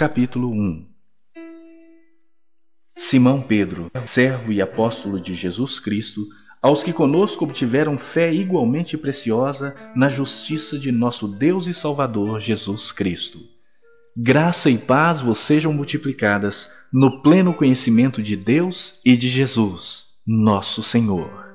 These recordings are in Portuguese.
Capítulo 1 Simão Pedro, servo e apóstolo de Jesus Cristo, aos que conosco obtiveram fé igualmente preciosa na justiça de nosso Deus e Salvador Jesus Cristo. Graça e paz vos sejam multiplicadas no pleno conhecimento de Deus e de Jesus, nosso Senhor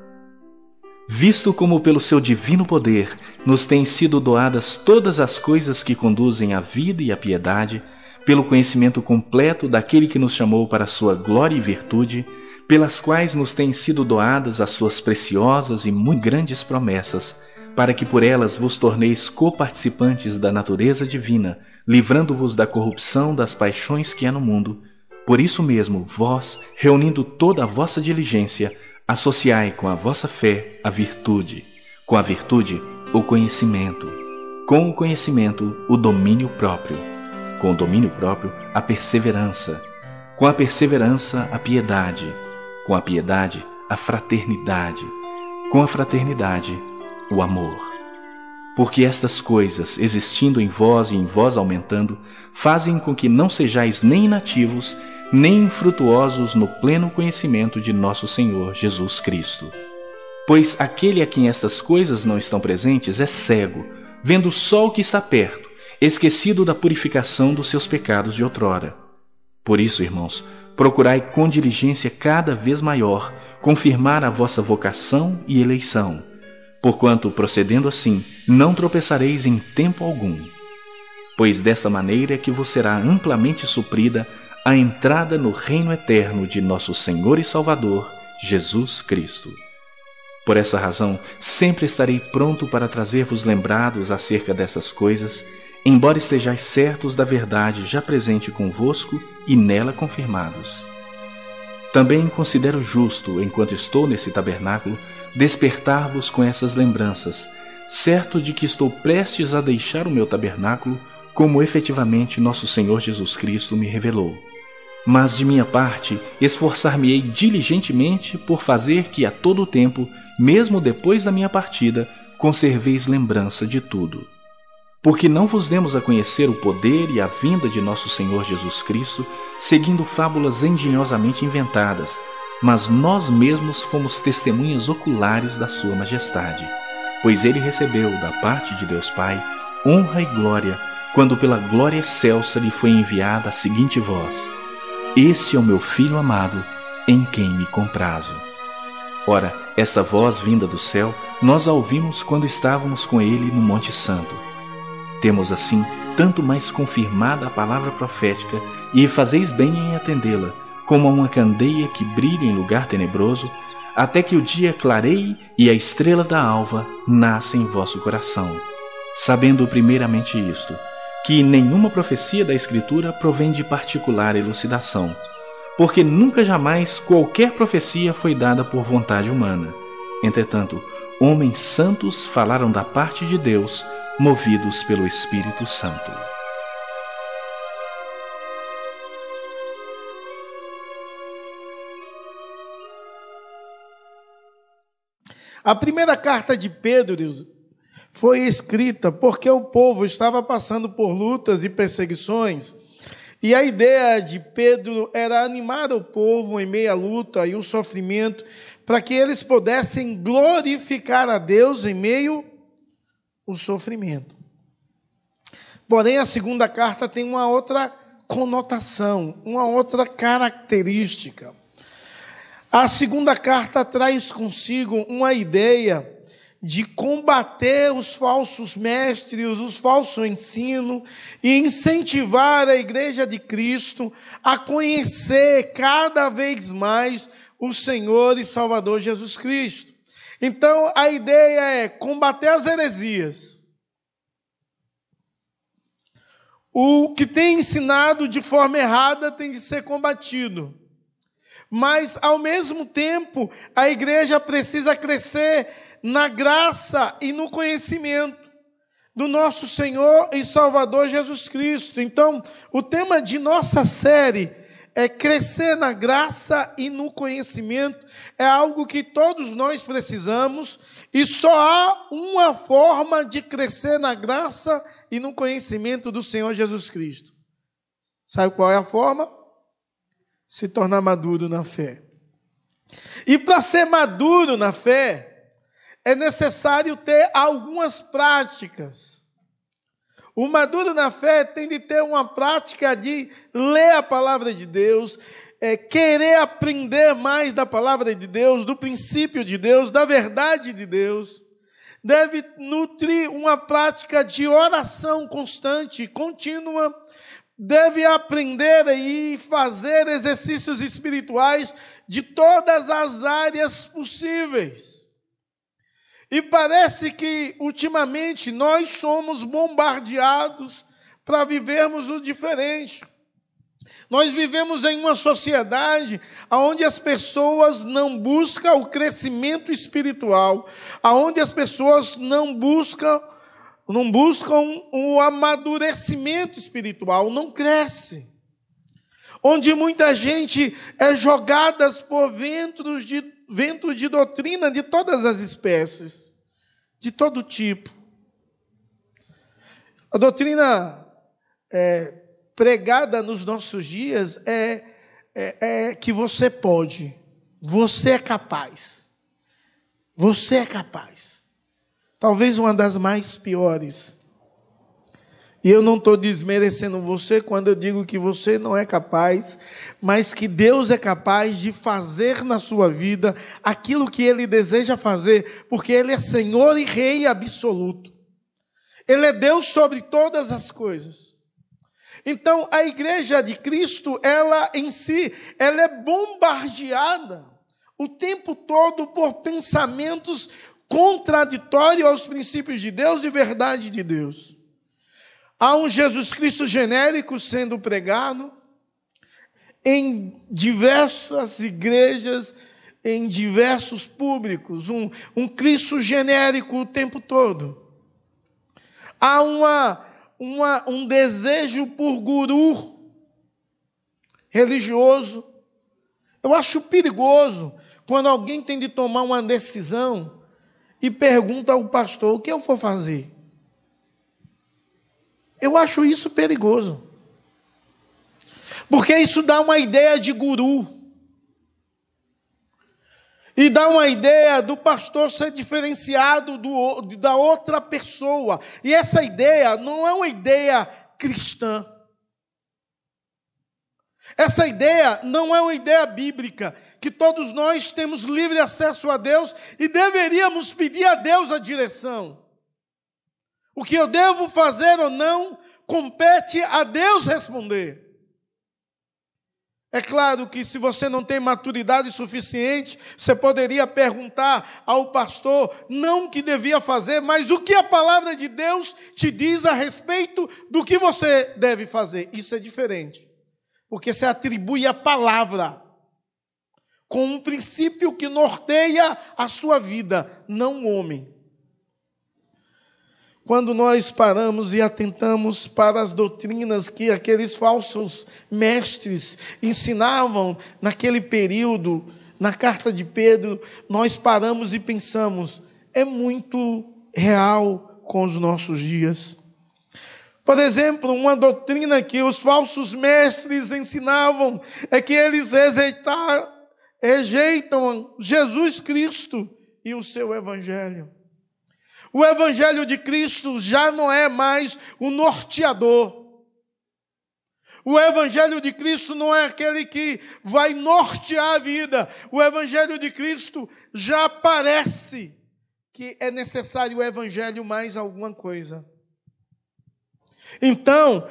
visto como pelo seu divino poder nos têm sido doadas todas as coisas que conduzem à vida e à piedade, pelo conhecimento completo daquele que nos chamou para sua glória e virtude, pelas quais nos têm sido doadas as suas preciosas e muito grandes promessas, para que por elas vos torneis coparticipantes da natureza divina, livrando-vos da corrupção das paixões que há no mundo. Por isso mesmo, vós, reunindo toda a vossa diligência, Associai com a vossa fé a virtude, com a virtude o conhecimento, com o conhecimento o domínio próprio, com o domínio próprio a perseverança, com a perseverança a piedade, com a piedade a fraternidade, com a fraternidade o amor. Porque estas coisas, existindo em vós e em vós aumentando, fazem com que não sejais nem inativos, nem infrutuosos no pleno conhecimento de nosso Senhor Jesus Cristo. Pois aquele a quem estas coisas não estão presentes é cego, vendo só o que está perto, esquecido da purificação dos seus pecados de outrora. Por isso, irmãos, procurai com diligência cada vez maior confirmar a vossa vocação e eleição, porquanto, procedendo assim, não tropeçareis em tempo algum. Pois desta maneira é que vos será amplamente suprida a entrada no reino eterno de nosso Senhor e Salvador, Jesus Cristo. Por essa razão, sempre estarei pronto para trazer-vos lembrados acerca dessas coisas, embora estejais certos da verdade já presente convosco e nela confirmados. Também considero justo, enquanto estou nesse tabernáculo, despertar-vos com essas lembranças, certo de que estou prestes a deixar o meu tabernáculo, como efetivamente nosso Senhor Jesus Cristo me revelou. Mas de minha parte, esforçar-me-ei diligentemente por fazer que a todo tempo, mesmo depois da minha partida, conserveis lembrança de tudo. Porque não vos demos a conhecer o poder e a vinda de nosso Senhor Jesus Cristo, seguindo fábulas engenhosamente inventadas, mas nós mesmos fomos testemunhas oculares da Sua Majestade, pois ele recebeu, da parte de Deus Pai, honra e glória, quando pela glória excelsa lhe foi enviada a seguinte voz: esse é o meu filho amado, em quem me comprazo. Ora, essa voz vinda do céu, nós a ouvimos quando estávamos com ele no Monte Santo. Temos assim tanto mais confirmada a palavra profética, e fazeis bem em atendê-la, como a uma candeia que brilha em lugar tenebroso, até que o dia clareie e a estrela da alva nasça em vosso coração. Sabendo primeiramente isto, que nenhuma profecia da Escritura provém de particular elucidação, porque nunca jamais qualquer profecia foi dada por vontade humana. Entretanto, homens santos falaram da parte de Deus, movidos pelo Espírito Santo. A primeira carta de Pedro foi escrita porque o povo estava passando por lutas e perseguições. E a ideia de Pedro era animar o povo em meio à luta e o sofrimento, para que eles pudessem glorificar a Deus em meio ao sofrimento. Porém, a segunda carta tem uma outra conotação, uma outra característica. A segunda carta traz consigo uma ideia de combater os falsos mestres, os falsos ensinos e incentivar a igreja de Cristo a conhecer cada vez mais o Senhor e Salvador Jesus Cristo. Então, a ideia é combater as heresias. O que tem ensinado de forma errada tem de ser combatido. Mas, ao mesmo tempo, a igreja precisa crescer na graça e no conhecimento do nosso Senhor e Salvador Jesus Cristo. Então, o tema de nossa série é crescer na graça e no conhecimento. É algo que todos nós precisamos e só há uma forma de crescer na graça e no conhecimento do Senhor Jesus Cristo. Sabe qual é a forma? Se tornar maduro na fé. E para ser maduro na fé, é necessário ter algumas práticas. O maduro na fé tem de ter uma prática de ler a palavra de Deus, é, querer aprender mais da palavra de Deus, do princípio de Deus, da verdade de Deus. Deve nutrir uma prática de oração constante, contínua. Deve aprender e fazer exercícios espirituais de todas as áreas possíveis. E parece que, ultimamente, nós somos bombardeados para vivermos o diferente. Nós vivemos em uma sociedade onde as pessoas não buscam o crescimento espiritual, onde as pessoas não buscam não buscam o amadurecimento espiritual, não cresce. Onde muita gente é jogada por ventos de, vento de doutrina de todas as espécies, de todo tipo. A doutrina é, pregada nos nossos dias é, é, é que você pode, você é capaz. Você é capaz. Talvez uma das mais piores. E eu não estou desmerecendo você quando eu digo que você não é capaz, mas que Deus é capaz de fazer na sua vida aquilo que Ele deseja fazer, porque Ele é Senhor e Rei absoluto. Ele é Deus sobre todas as coisas. Então, a igreja de Cristo, ela em si, ela é bombardeada o tempo todo por pensamentos contraditórios aos princípios de Deus e verdade de Deus. Há um Jesus Cristo genérico sendo pregado em diversas igrejas, em diversos públicos, um, um Cristo genérico o tempo todo. Há uma uma, um desejo por guru religioso. Eu acho perigoso quando alguém tem de tomar uma decisão e pergunta ao pastor: o que eu vou fazer? Eu acho isso perigoso. Porque isso dá uma ideia de guru. E dá uma ideia do pastor ser diferenciado do, da outra pessoa. E essa ideia não é uma ideia cristã. Essa ideia não é uma ideia bíblica, que todos nós temos livre acesso a Deus e deveríamos pedir a Deus a direção. O que eu devo fazer ou não compete a Deus responder. É claro que se você não tem maturidade suficiente, você poderia perguntar ao pastor, não o que devia fazer, mas o que a palavra de Deus te diz a respeito do que você deve fazer. Isso é diferente. Porque você atribui a palavra com um princípio que norteia a sua vida, não o homem quando nós paramos e atentamos para as doutrinas que aqueles falsos mestres ensinavam naquele período, na carta de Pedro, nós paramos e pensamos, é muito real com os nossos dias. Por exemplo, uma doutrina que os falsos mestres ensinavam é que eles rejeitam Jesus Cristo e o seu Evangelho. O Evangelho de Cristo já não é mais o norteador. O Evangelho de Cristo não é aquele que vai nortear a vida. O Evangelho de Cristo já parece que é necessário o Evangelho mais alguma coisa. Então,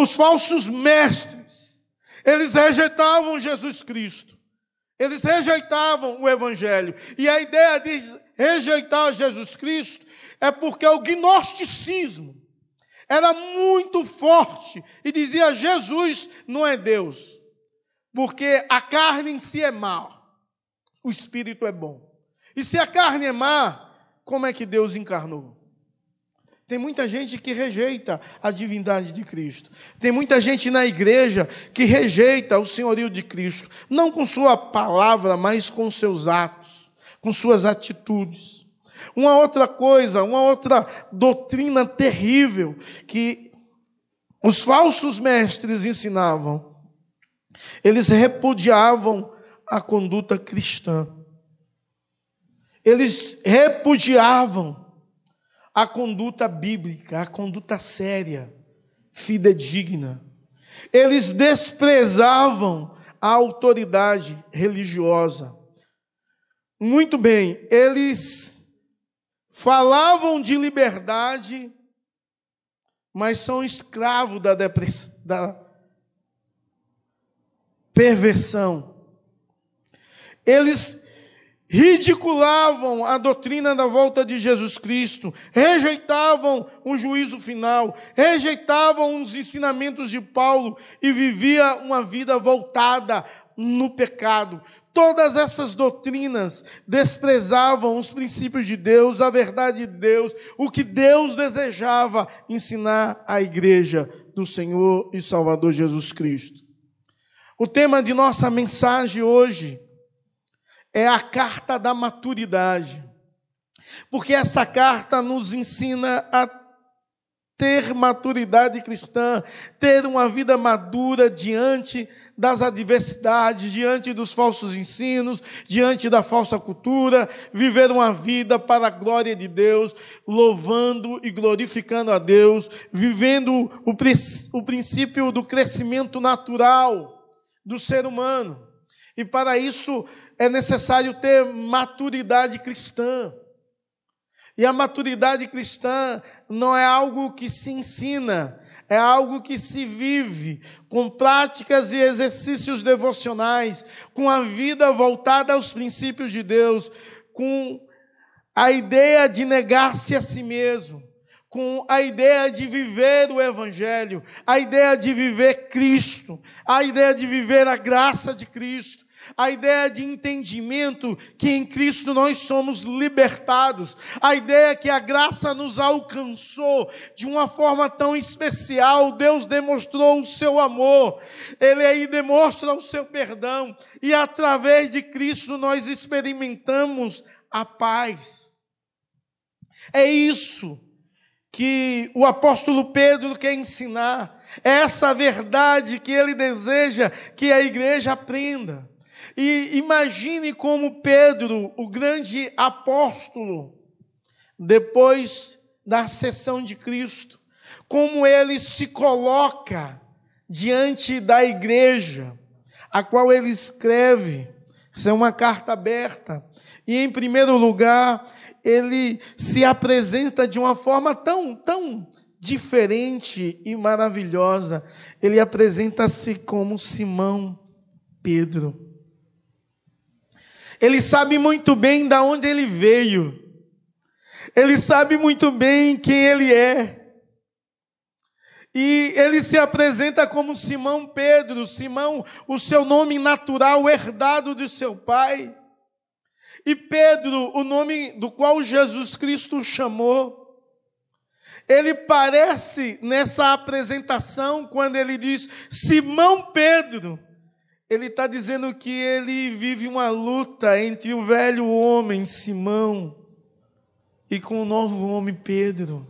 os falsos mestres, eles rejeitavam Jesus Cristo. Eles rejeitavam o Evangelho. E a ideia de rejeitar Jesus Cristo é porque o gnosticismo era muito forte e dizia: Jesus não é Deus, porque a carne em si é má, o espírito é bom. E se a carne é má, como é que Deus encarnou? Tem muita gente que rejeita a divindade de Cristo. Tem muita gente na igreja que rejeita o senhorio de Cristo, não com sua palavra, mas com seus atos, com suas atitudes. Uma outra coisa, uma outra doutrina terrível que os falsos mestres ensinavam, eles repudiavam a conduta cristã. Eles repudiavam a conduta bíblica, a conduta séria, fidedigna. Eles desprezavam a autoridade religiosa. Muito bem, eles falavam de liberdade, mas são escravos da, da perversão. Eles ridiculavam a doutrina da volta de Jesus Cristo, rejeitavam o juízo final, rejeitavam os ensinamentos de Paulo e vivia uma vida voltada no pecado. Todas essas doutrinas desprezavam os princípios de Deus, a verdade de Deus, o que Deus desejava ensinar à igreja do Senhor e Salvador Jesus Cristo. O tema de nossa mensagem hoje é a carta da maturidade. Porque essa carta nos ensina a ter maturidade cristã, ter uma vida madura diante das adversidades, diante dos falsos ensinos, diante da falsa cultura, viver uma vida para a glória de Deus, louvando e glorificando a Deus, vivendo o, o princípio do crescimento natural do ser humano. E para isso é necessário ter maturidade cristã. E a maturidade cristã não é algo que se ensina, é algo que se vive com práticas e exercícios devocionais, com a vida voltada aos princípios de Deus, com a ideia de negar-se a si mesmo, com a ideia de viver o Evangelho, a ideia de viver Cristo, a ideia de viver a graça de Cristo a ideia de entendimento que em Cristo nós somos libertados, a ideia que a graça nos alcançou de uma forma tão especial, Deus demonstrou o seu amor, Ele aí demonstra o seu perdão, e através de Cristo nós experimentamos a paz. É isso que o apóstolo Pedro quer ensinar, é essa verdade que ele deseja que a igreja aprenda. E imagine como Pedro, o grande apóstolo, depois da sessão de Cristo, como ele se coloca diante da igreja, a qual ele escreve. Isso é uma carta aberta. E em primeiro lugar, ele se apresenta de uma forma tão, tão diferente e maravilhosa. Ele apresenta-se como Simão Pedro. Ele sabe muito bem da onde ele veio. Ele sabe muito bem quem ele é. E ele se apresenta como Simão Pedro, Simão, o seu nome natural herdado de seu pai. E Pedro, o nome do qual Jesus Cristo chamou. Ele parece nessa apresentação, quando ele diz Simão Pedro, ele está dizendo que ele vive uma luta entre o velho homem Simão e com o novo homem Pedro.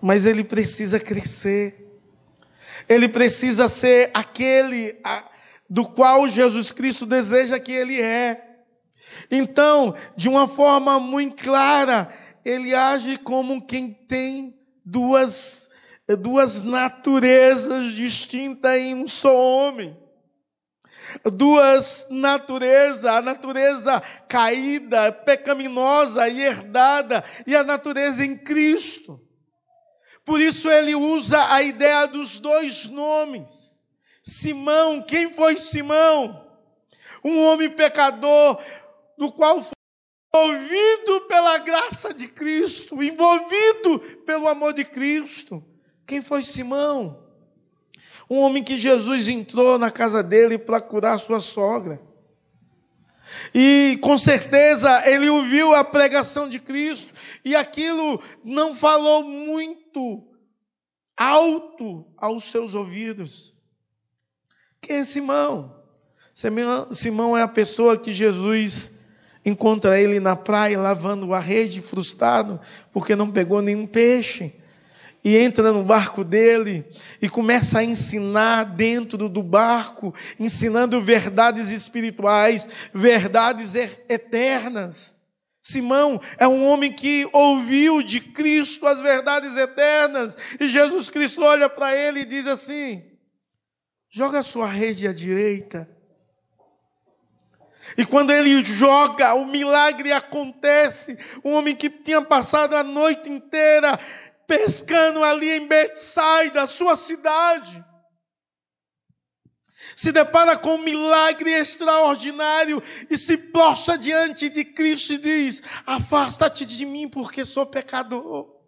Mas ele precisa crescer. Ele precisa ser aquele do qual Jesus Cristo deseja que ele é. Então, de uma forma muito clara, ele age como quem tem duas, duas naturezas distintas em um só homem duas naturezas, a natureza caída, pecaminosa e herdada, e a natureza em Cristo. Por isso ele usa a ideia dos dois nomes. Simão, quem foi Simão? Um homem pecador, do qual foi envolvido pela graça de Cristo, envolvido pelo amor de Cristo. Quem foi Simão? Um homem que Jesus entrou na casa dele para curar sua sogra. E com certeza ele ouviu a pregação de Cristo e aquilo não falou muito alto aos seus ouvidos. Quem é Simão? Simão é a pessoa que Jesus encontra ele na praia lavando a rede, frustrado, porque não pegou nenhum peixe. E entra no barco dele e começa a ensinar dentro do barco, ensinando verdades espirituais, verdades eternas. Simão é um homem que ouviu de Cristo as verdades eternas, e Jesus Cristo olha para ele e diz assim: joga a sua rede à direita. E quando ele joga, o milagre acontece. Um homem que tinha passado a noite inteira pescando ali em Betsaida, sua cidade, se depara com um milagre extraordinário e se prostra diante de Cristo e diz: Afasta-te de mim, porque sou pecador.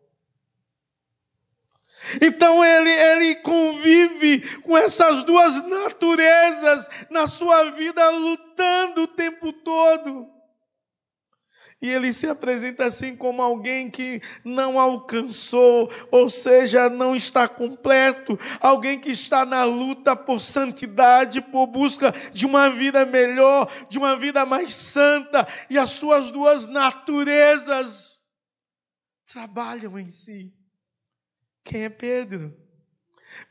Então ele, ele convive com essas duas naturezas na sua vida, lutando o tempo todo. E ele se apresenta assim como alguém que não alcançou, ou seja, não está completo, alguém que está na luta por santidade, por busca de uma vida melhor, de uma vida mais santa, e as suas duas naturezas trabalham em si. Quem é Pedro?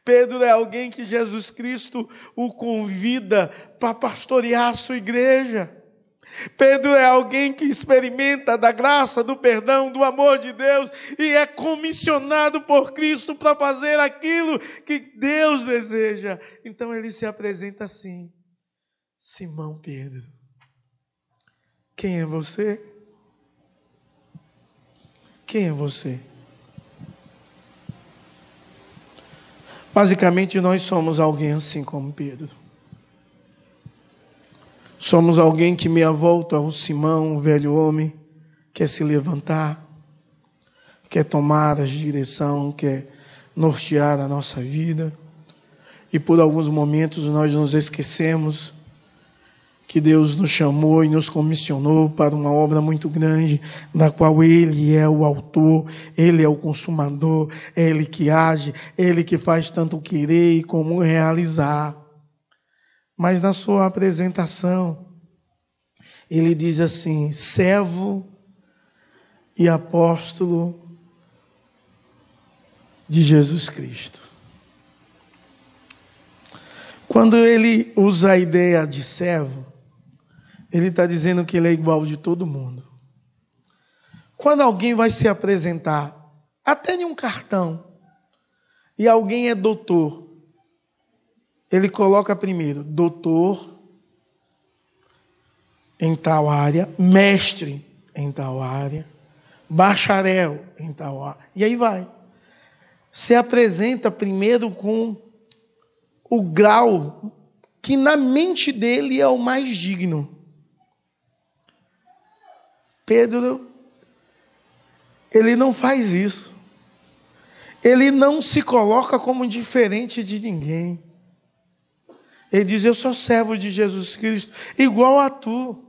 Pedro é alguém que Jesus Cristo o convida para pastorear a sua igreja. Pedro é alguém que experimenta da graça, do perdão, do amor de Deus e é comissionado por Cristo para fazer aquilo que Deus deseja. Então ele se apresenta assim: Simão Pedro. Quem é você? Quem é você? Basicamente, nós somos alguém assim como Pedro. Somos alguém que, meia volta ao Simão, o velho homem, quer se levantar, quer tomar a direção, quer nortear a nossa vida. E por alguns momentos nós nos esquecemos que Deus nos chamou e nos comissionou para uma obra muito grande, na qual Ele é o autor, Ele é o consumador, é Ele que age, Ele que faz tanto querer como realizar. Mas na sua apresentação, ele diz assim: servo e apóstolo de Jesus Cristo. Quando ele usa a ideia de servo, ele está dizendo que ele é igual de todo mundo. Quando alguém vai se apresentar, até em um cartão, e alguém é doutor, ele coloca primeiro doutor em tal área, mestre em tal área, bacharel em tal área, e aí vai. Se apresenta primeiro com o grau que na mente dele é o mais digno. Pedro, ele não faz isso. Ele não se coloca como diferente de ninguém. Ele diz: Eu sou servo de Jesus Cristo, igual a tu.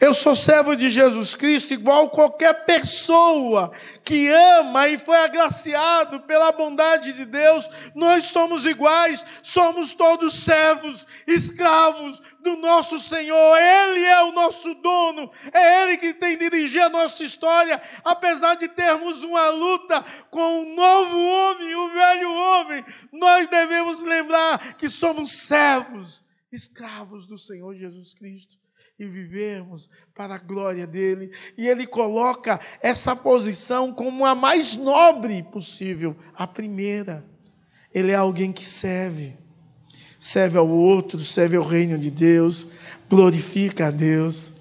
Eu sou servo de Jesus Cristo, igual qualquer pessoa que ama e foi agraciado pela bondade de Deus. Nós somos iguais, somos todos servos, escravos do nosso Senhor. Ele é o nosso dono, é Ele que tem dirigido a nossa história, apesar de termos uma luta com o novo homem, o velho homem. Nós devemos lembrar que somos servos, escravos do Senhor Jesus Cristo e vivermos para a glória dele. E ele coloca essa posição como a mais nobre possível, a primeira. Ele é alguém que serve, serve ao outro, serve ao reino de Deus, glorifica a Deus.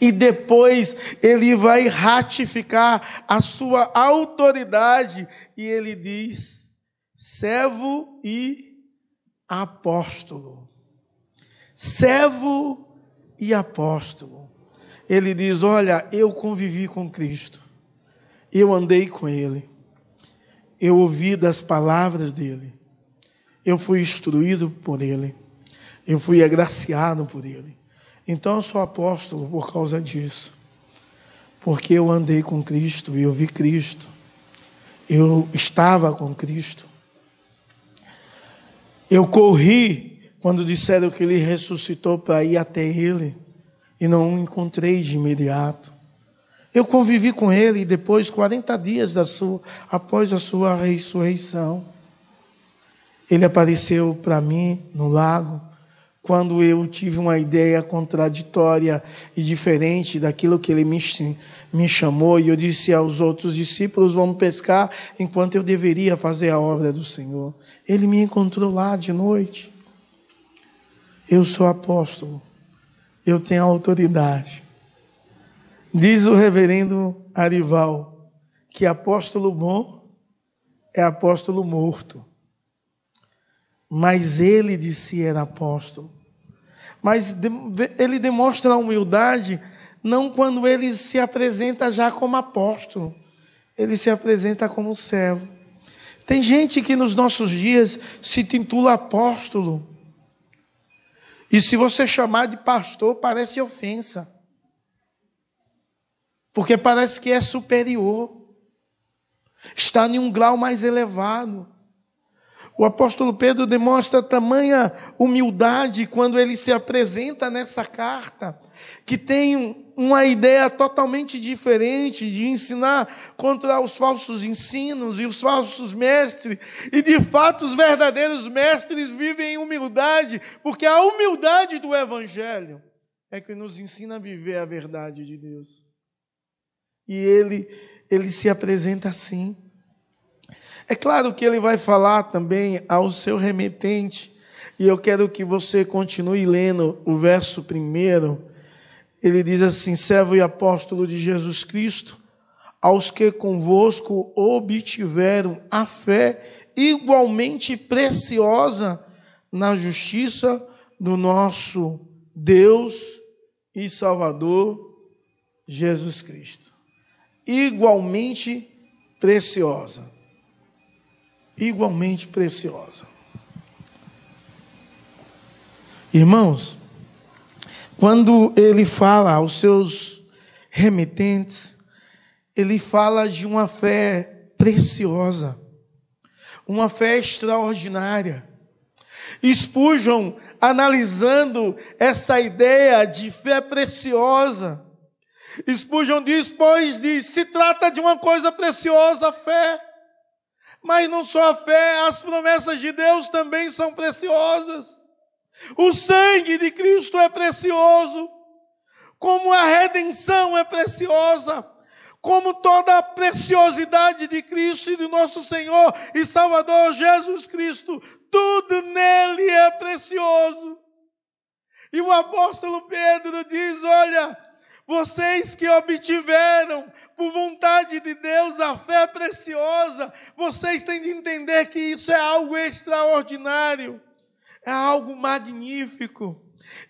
E depois ele vai ratificar a sua autoridade e ele diz: servo e apóstolo. Servo e apóstolo. Ele diz: Olha, eu convivi com Cristo, eu andei com Ele, eu ouvi das palavras dele, eu fui instruído por Ele, eu fui agraciado por Ele. Então eu sou apóstolo por causa disso, porque eu andei com Cristo e eu vi Cristo, eu estava com Cristo, eu corri quando disseram que ele ressuscitou para ir até ele, e não o encontrei de imediato. Eu convivi com ele depois 40 dias da sua, após a sua ressurreição. Ele apareceu para mim no lago quando eu tive uma ideia contraditória e diferente daquilo que ele me, me chamou, e eu disse aos outros discípulos: Vamos pescar, enquanto eu deveria fazer a obra do Senhor. Ele me encontrou lá de noite. Eu sou apóstolo, eu tenho autoridade. Diz o reverendo Arival que apóstolo bom é apóstolo morto. Mas ele de si era apóstolo. Mas ele demonstra a humildade não quando ele se apresenta já como apóstolo, ele se apresenta como servo. Tem gente que nos nossos dias se titula apóstolo. E se você chamar de pastor, parece ofensa porque parece que é superior, está em um grau mais elevado. O apóstolo Pedro demonstra tamanha humildade quando ele se apresenta nessa carta, que tem uma ideia totalmente diferente de ensinar contra os falsos ensinos e os falsos mestres. E de fato, os verdadeiros mestres vivem em humildade, porque a humildade do Evangelho é que nos ensina a viver a verdade de Deus e ele, ele se apresenta assim. É claro que ele vai falar também ao seu remetente, e eu quero que você continue lendo o verso primeiro. Ele diz assim: servo e apóstolo de Jesus Cristo, aos que convosco obtiveram a fé igualmente preciosa na justiça do nosso Deus e Salvador Jesus Cristo igualmente preciosa. Igualmente preciosa. Irmãos, quando ele fala aos seus remetentes, ele fala de uma fé preciosa, uma fé extraordinária. Spurgeon, analisando essa ideia de fé preciosa, Spurgeon diz, pois diz, se trata de uma coisa preciosa, a fé. Mas não só a fé, as promessas de Deus também são preciosas. O sangue de Cristo é precioso, como a redenção é preciosa, como toda a preciosidade de Cristo e de nosso Senhor e Salvador Jesus Cristo, tudo nele é precioso. E o apóstolo Pedro diz: olha, vocês que obtiveram por vontade de Deus a fé preciosa, vocês têm de entender que isso é algo extraordinário, é algo magnífico.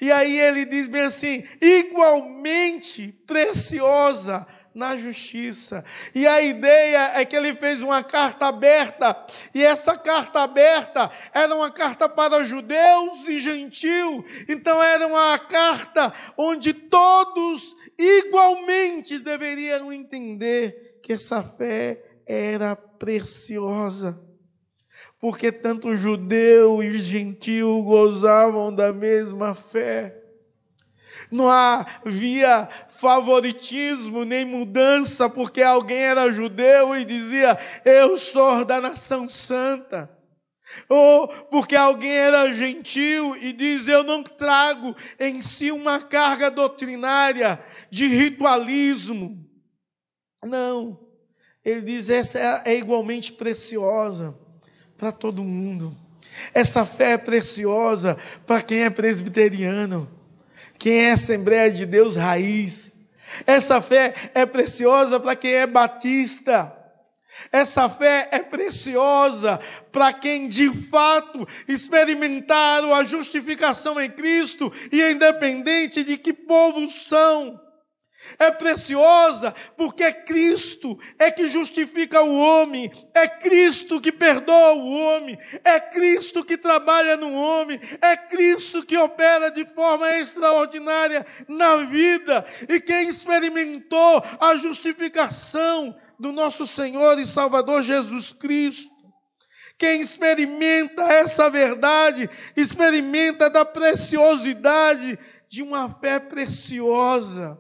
E aí ele diz bem assim: igualmente preciosa na justiça. E a ideia é que ele fez uma carta aberta, e essa carta aberta era uma carta para judeus e gentios. Então era uma carta onde todos igualmente deveriam entender que essa fé era preciosa. Porque tanto judeu e gentil gozavam da mesma fé. Não havia favoritismo nem mudança, porque alguém era judeu e dizia: Eu sou da nação santa. Ou porque alguém era gentil e diz: Eu não trago em si uma carga doutrinária, de ritualismo. Não. Ele diz: essa é, é igualmente preciosa para todo mundo. Essa fé é preciosa para quem é presbiteriano, quem é Assembleia de Deus raiz. Essa fé é preciosa para quem é batista. Essa fé é preciosa para quem de fato experimentaram a justificação em Cristo e é independente de que povo são. É preciosa porque Cristo é que justifica o homem, é Cristo que perdoa o homem, é Cristo que trabalha no homem, é Cristo que opera de forma extraordinária na vida. E quem experimentou a justificação do nosso Senhor e Salvador Jesus Cristo, quem experimenta essa verdade, experimenta da preciosidade de uma fé preciosa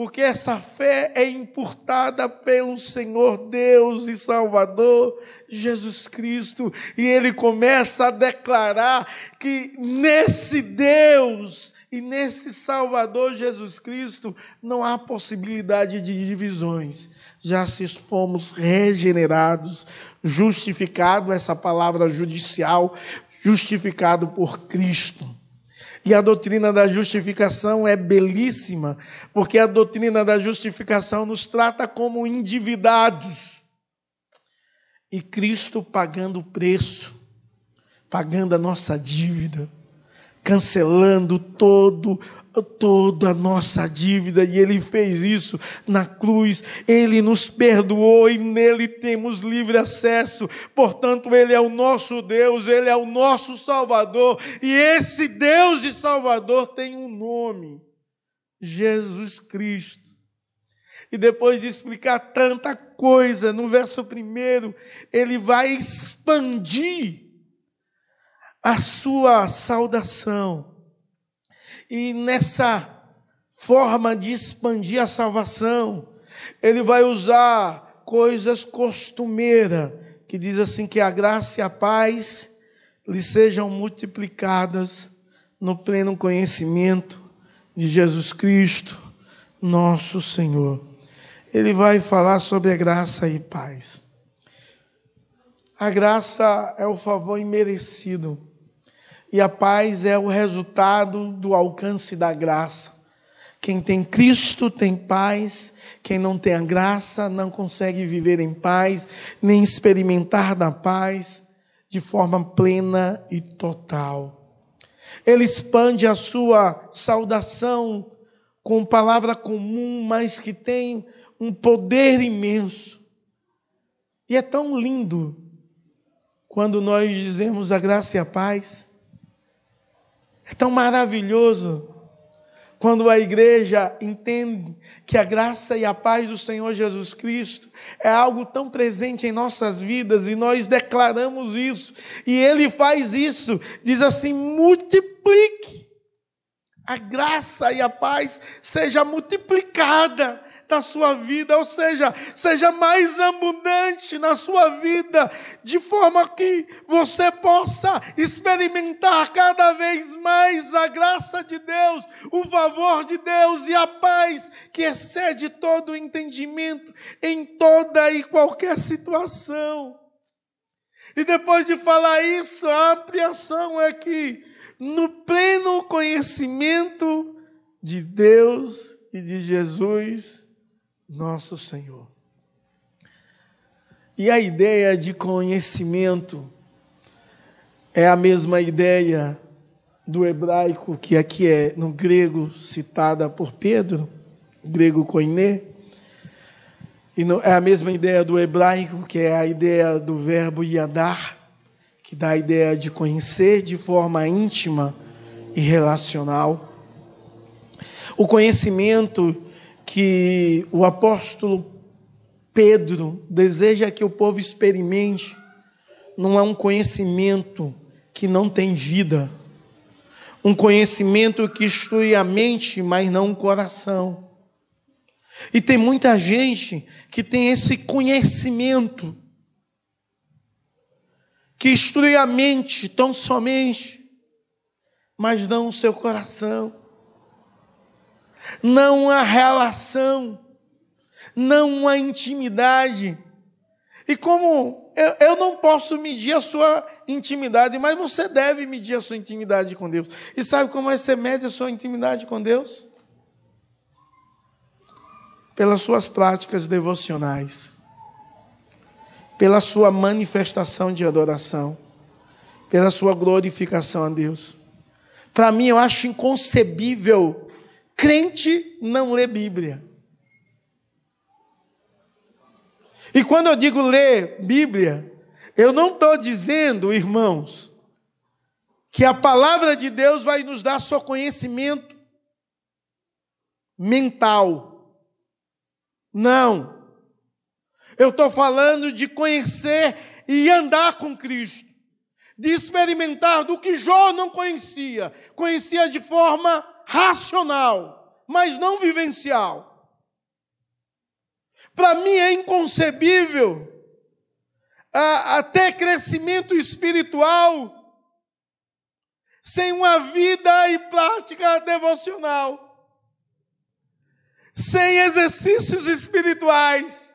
porque essa fé é importada pelo Senhor Deus e Salvador Jesus Cristo, e ele começa a declarar que nesse Deus e nesse Salvador Jesus Cristo não há possibilidade de divisões. Já se fomos regenerados, justificado, essa palavra judicial, justificado por Cristo. E a doutrina da justificação é belíssima, porque a doutrina da justificação nos trata como endividados. E Cristo pagando o preço, pagando a nossa dívida, cancelando todo toda a nossa dívida e ele fez isso na cruz. Ele nos perdoou e nele temos livre acesso. Portanto, ele é o nosso Deus, ele é o nosso Salvador e esse Deus e Salvador tem um nome: Jesus Cristo. E depois de explicar tanta coisa, no verso primeiro, ele vai expandir a sua saudação e nessa forma de expandir a salvação, ele vai usar coisas costumeiras, que diz assim que a graça e a paz lhe sejam multiplicadas no pleno conhecimento de Jesus Cristo, nosso Senhor. Ele vai falar sobre a graça e paz. A graça é o favor imerecido e a paz é o resultado do alcance da graça. Quem tem Cristo tem paz, quem não tem a graça não consegue viver em paz, nem experimentar da paz de forma plena e total. Ele expande a sua saudação com palavra comum, mas que tem um poder imenso. E é tão lindo quando nós dizemos a graça e a paz. É tão maravilhoso quando a igreja entende que a graça e a paz do Senhor Jesus Cristo é algo tão presente em nossas vidas e nós declaramos isso. E ele faz isso, diz assim: multiplique a graça e a paz seja multiplicada da sua vida, ou seja, seja mais abundante na sua vida, de forma que você possa experimentar cada vez mais a graça de Deus, o favor de Deus e a paz que excede todo o entendimento em toda e qualquer situação. E depois de falar isso, a ampliação é que no pleno conhecimento de Deus e de Jesus, nosso Senhor. E a ideia de conhecimento é a mesma ideia do hebraico que aqui é no grego citada por Pedro, grego koiné, e é a mesma ideia do hebraico que é a ideia do verbo yadar, que dá a ideia de conhecer de forma íntima e relacional. O conhecimento que o apóstolo Pedro deseja que o povo experimente não é um conhecimento que não tem vida, um conhecimento que instrui a mente, mas não o coração. E tem muita gente que tem esse conhecimento, que instrui a mente tão somente, mas não o seu coração não há relação, não há intimidade. E como eu, eu não posso medir a sua intimidade, mas você deve medir a sua intimidade com Deus. E sabe como é que você mede a sua intimidade com Deus? Pelas suas práticas devocionais, pela sua manifestação de adoração, pela sua glorificação a Deus. Para mim, eu acho inconcebível crente não lê Bíblia. E quando eu digo ler Bíblia, eu não estou dizendo, irmãos, que a palavra de Deus vai nos dar só conhecimento mental. Não. Eu estou falando de conhecer e andar com Cristo. De experimentar do que Jó não conhecia. Conhecia de forma racional, mas não vivencial. Para mim é inconcebível até crescimento espiritual sem uma vida e prática devocional, sem exercícios espirituais.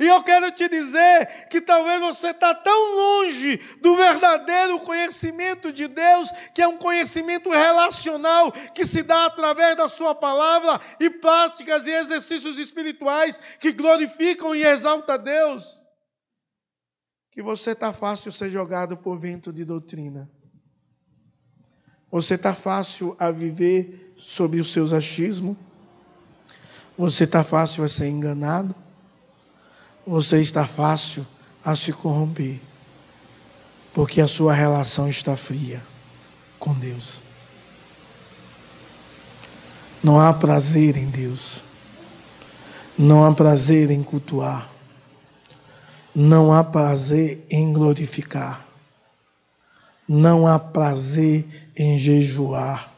E eu quero te dizer que talvez você está tão longe do verdadeiro conhecimento de Deus, que é um conhecimento relacional que se dá através da Sua palavra e práticas e exercícios espirituais que glorificam e exaltam a Deus, que você está fácil ser jogado por vento de doutrina. Você está fácil a viver sobre os seus achismos. Você está fácil a ser enganado você está fácil a se corromper, porque a sua relação está fria com Deus. Não há prazer em Deus, não há prazer em cultuar, não há prazer em glorificar, não há prazer em jejuar,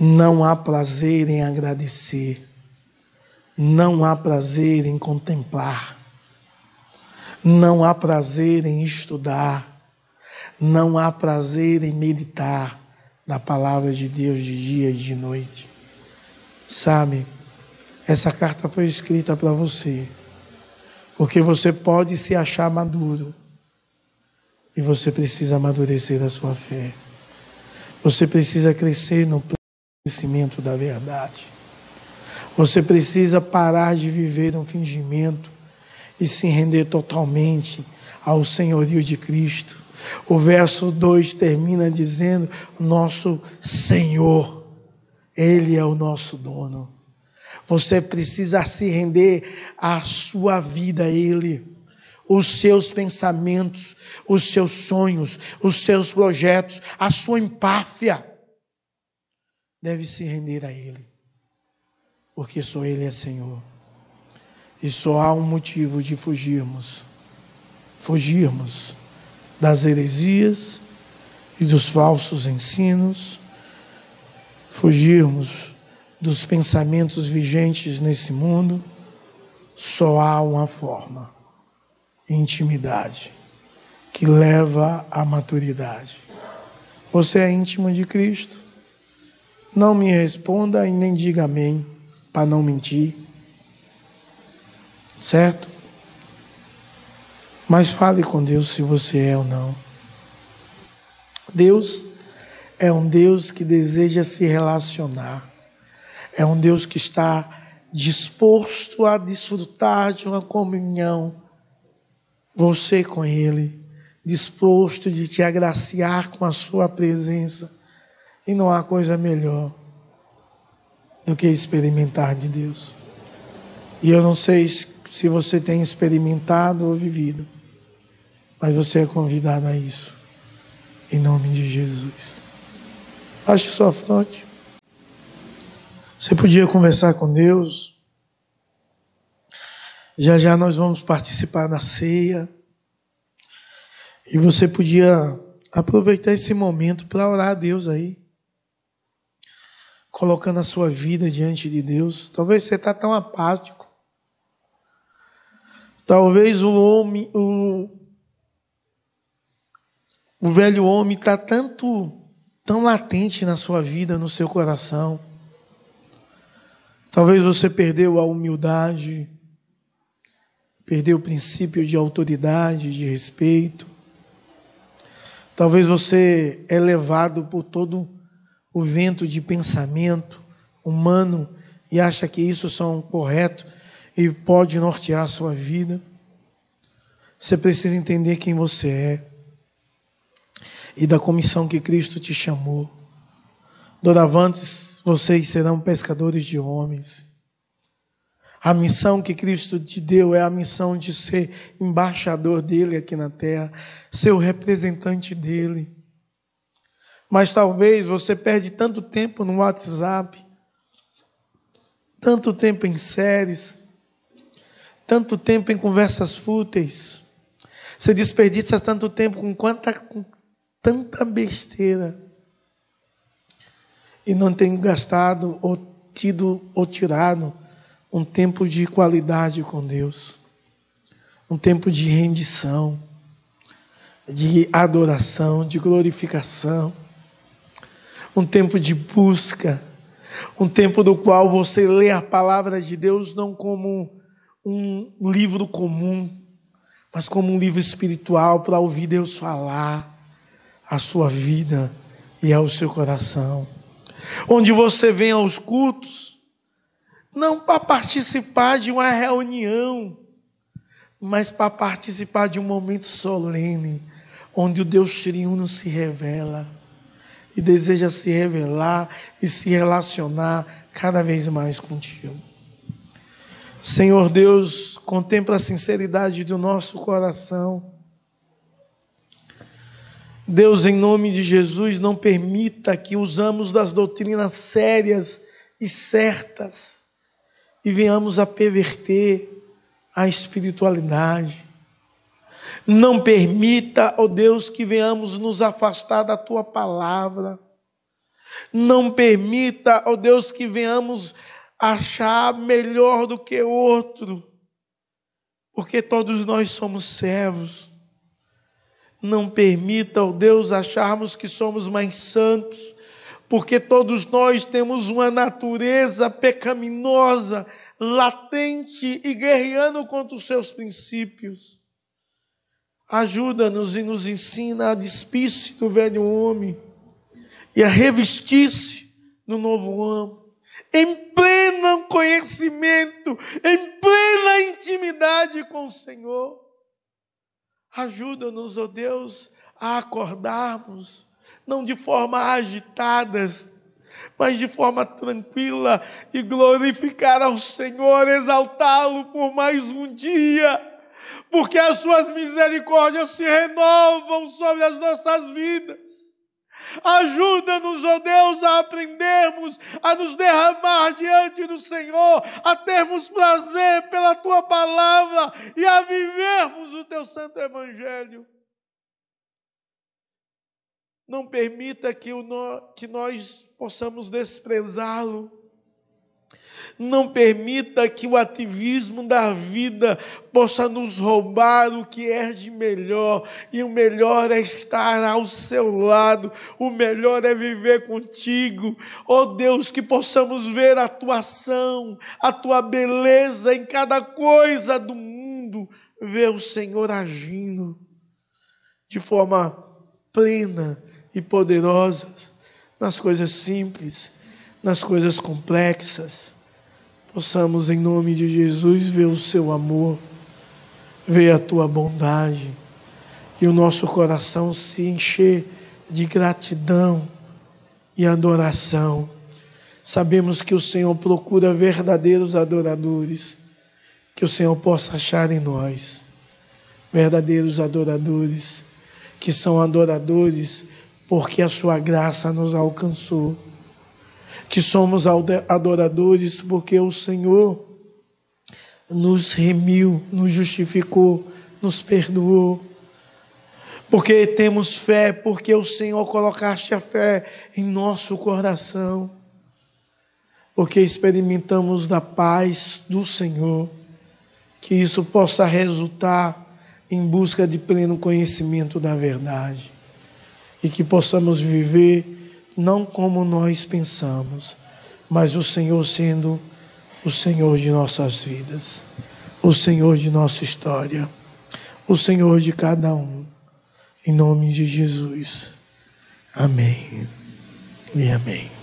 não há prazer em agradecer não há prazer em contemplar, não há prazer em estudar, não há prazer em meditar na palavra de Deus de dia e de noite. Sabe, essa carta foi escrita para você, porque você pode se achar maduro e você precisa amadurecer a sua fé. Você precisa crescer no conhecimento da verdade. Você precisa parar de viver um fingimento e se render totalmente ao senhorio de Cristo. O verso 2 termina dizendo: Nosso Senhor, Ele é o nosso dono. Você precisa se render à sua vida a Ele, os seus pensamentos, os seus sonhos, os seus projetos, a sua empáfia. Deve se render a Ele porque só Ele é Senhor. E só há um motivo de fugirmos fugirmos das heresias e dos falsos ensinos, fugirmos dos pensamentos vigentes nesse mundo, só há uma forma: intimidade, que leva à maturidade. Você é íntimo de Cristo? Não me responda e nem diga amém para não mentir. Certo? Mas fale com Deus se você é ou não. Deus é um Deus que deseja se relacionar. É um Deus que está disposto a desfrutar de uma comunhão. Você com Ele, disposto de te agraciar com a Sua presença. E não há coisa melhor do que experimentar de Deus. E eu não sei se você tem experimentado ou vivido, mas você é convidado a isso, em nome de Jesus. Ache sua fronte. Você podia conversar com Deus. Já já nós vamos participar da ceia. E você podia aproveitar esse momento para orar a Deus aí colocando a sua vida diante de Deus. Talvez você está tão apático. Talvez o homem, o, o velho homem está tanto, tão latente na sua vida, no seu coração. Talvez você perdeu a humildade, perdeu o princípio de autoridade, de respeito. Talvez você é levado por todo o vento de pensamento humano e acha que isso são correto e pode nortear a sua vida. Você precisa entender quem você é e da comissão que Cristo te chamou. Doravantes, vocês serão pescadores de homens. A missão que Cristo te deu é a missão de ser embaixador dele aqui na terra, ser o representante dele. Mas talvez você perde tanto tempo no WhatsApp, tanto tempo em séries, tanto tempo em conversas fúteis. Você desperdiça tanto tempo com, quanta, com tanta besteira. E não tem gastado ou tido ou tirado um tempo de qualidade com Deus, um tempo de rendição, de adoração, de glorificação, um tempo de busca, um tempo do qual você lê a palavra de Deus não como um livro comum, mas como um livro espiritual para ouvir Deus falar a sua vida e ao seu coração. Onde você vem aos cultos, não para participar de uma reunião, mas para participar de um momento solene, onde o Deus triuno se revela e deseja se revelar e se relacionar cada vez mais contigo. Senhor Deus, contempla a sinceridade do nosso coração. Deus, em nome de Jesus, não permita que usamos das doutrinas sérias e certas e venhamos a perverter a espiritualidade. Não permita, ó oh Deus, que venhamos nos afastar da tua palavra. Não permita, ó oh Deus, que venhamos achar melhor do que outro, porque todos nós somos servos. Não permita, ó Deus, acharmos que somos mais santos, porque todos nós temos uma natureza pecaminosa, latente e guerreando contra os seus princípios. Ajuda-nos e nos ensina a despir-se do velho homem e a revestir-se do novo homem em pleno conhecimento, em plena intimidade com o Senhor. Ajuda-nos, ó oh Deus, a acordarmos, não de forma agitadas, mas de forma tranquila e glorificar ao Senhor, exaltá-lo por mais um dia, porque as suas misericórdias se renovam sobre as nossas vidas. Ajuda-nos, ó oh Deus, a aprendermos a nos derramar diante do Senhor, a termos prazer pela tua palavra e a vivermos o teu santo evangelho. Não permita que, o, que nós possamos desprezá-lo não permita que o ativismo da vida possa nos roubar o que é de melhor. E o melhor é estar ao seu lado, o melhor é viver contigo. Oh Deus, que possamos ver a tua ação, a tua beleza em cada coisa do mundo, ver o Senhor agindo de forma plena e poderosa nas coisas simples, nas coisas complexas possamos, em nome de Jesus, ver o seu amor, ver a tua bondade e o nosso coração se encher de gratidão e adoração. Sabemos que o Senhor procura verdadeiros adoradores, que o Senhor possa achar em nós verdadeiros adoradores, que são adoradores porque a sua graça nos alcançou que somos adoradores porque o Senhor nos remiu, nos justificou, nos perdoou. Porque temos fé, porque o Senhor colocaste a fé em nosso coração. Porque experimentamos da paz do Senhor. Que isso possa resultar em busca de pleno conhecimento da verdade. E que possamos viver não como nós pensamos, mas o Senhor sendo o Senhor de nossas vidas, o Senhor de nossa história, o Senhor de cada um, em nome de Jesus. Amém e amém.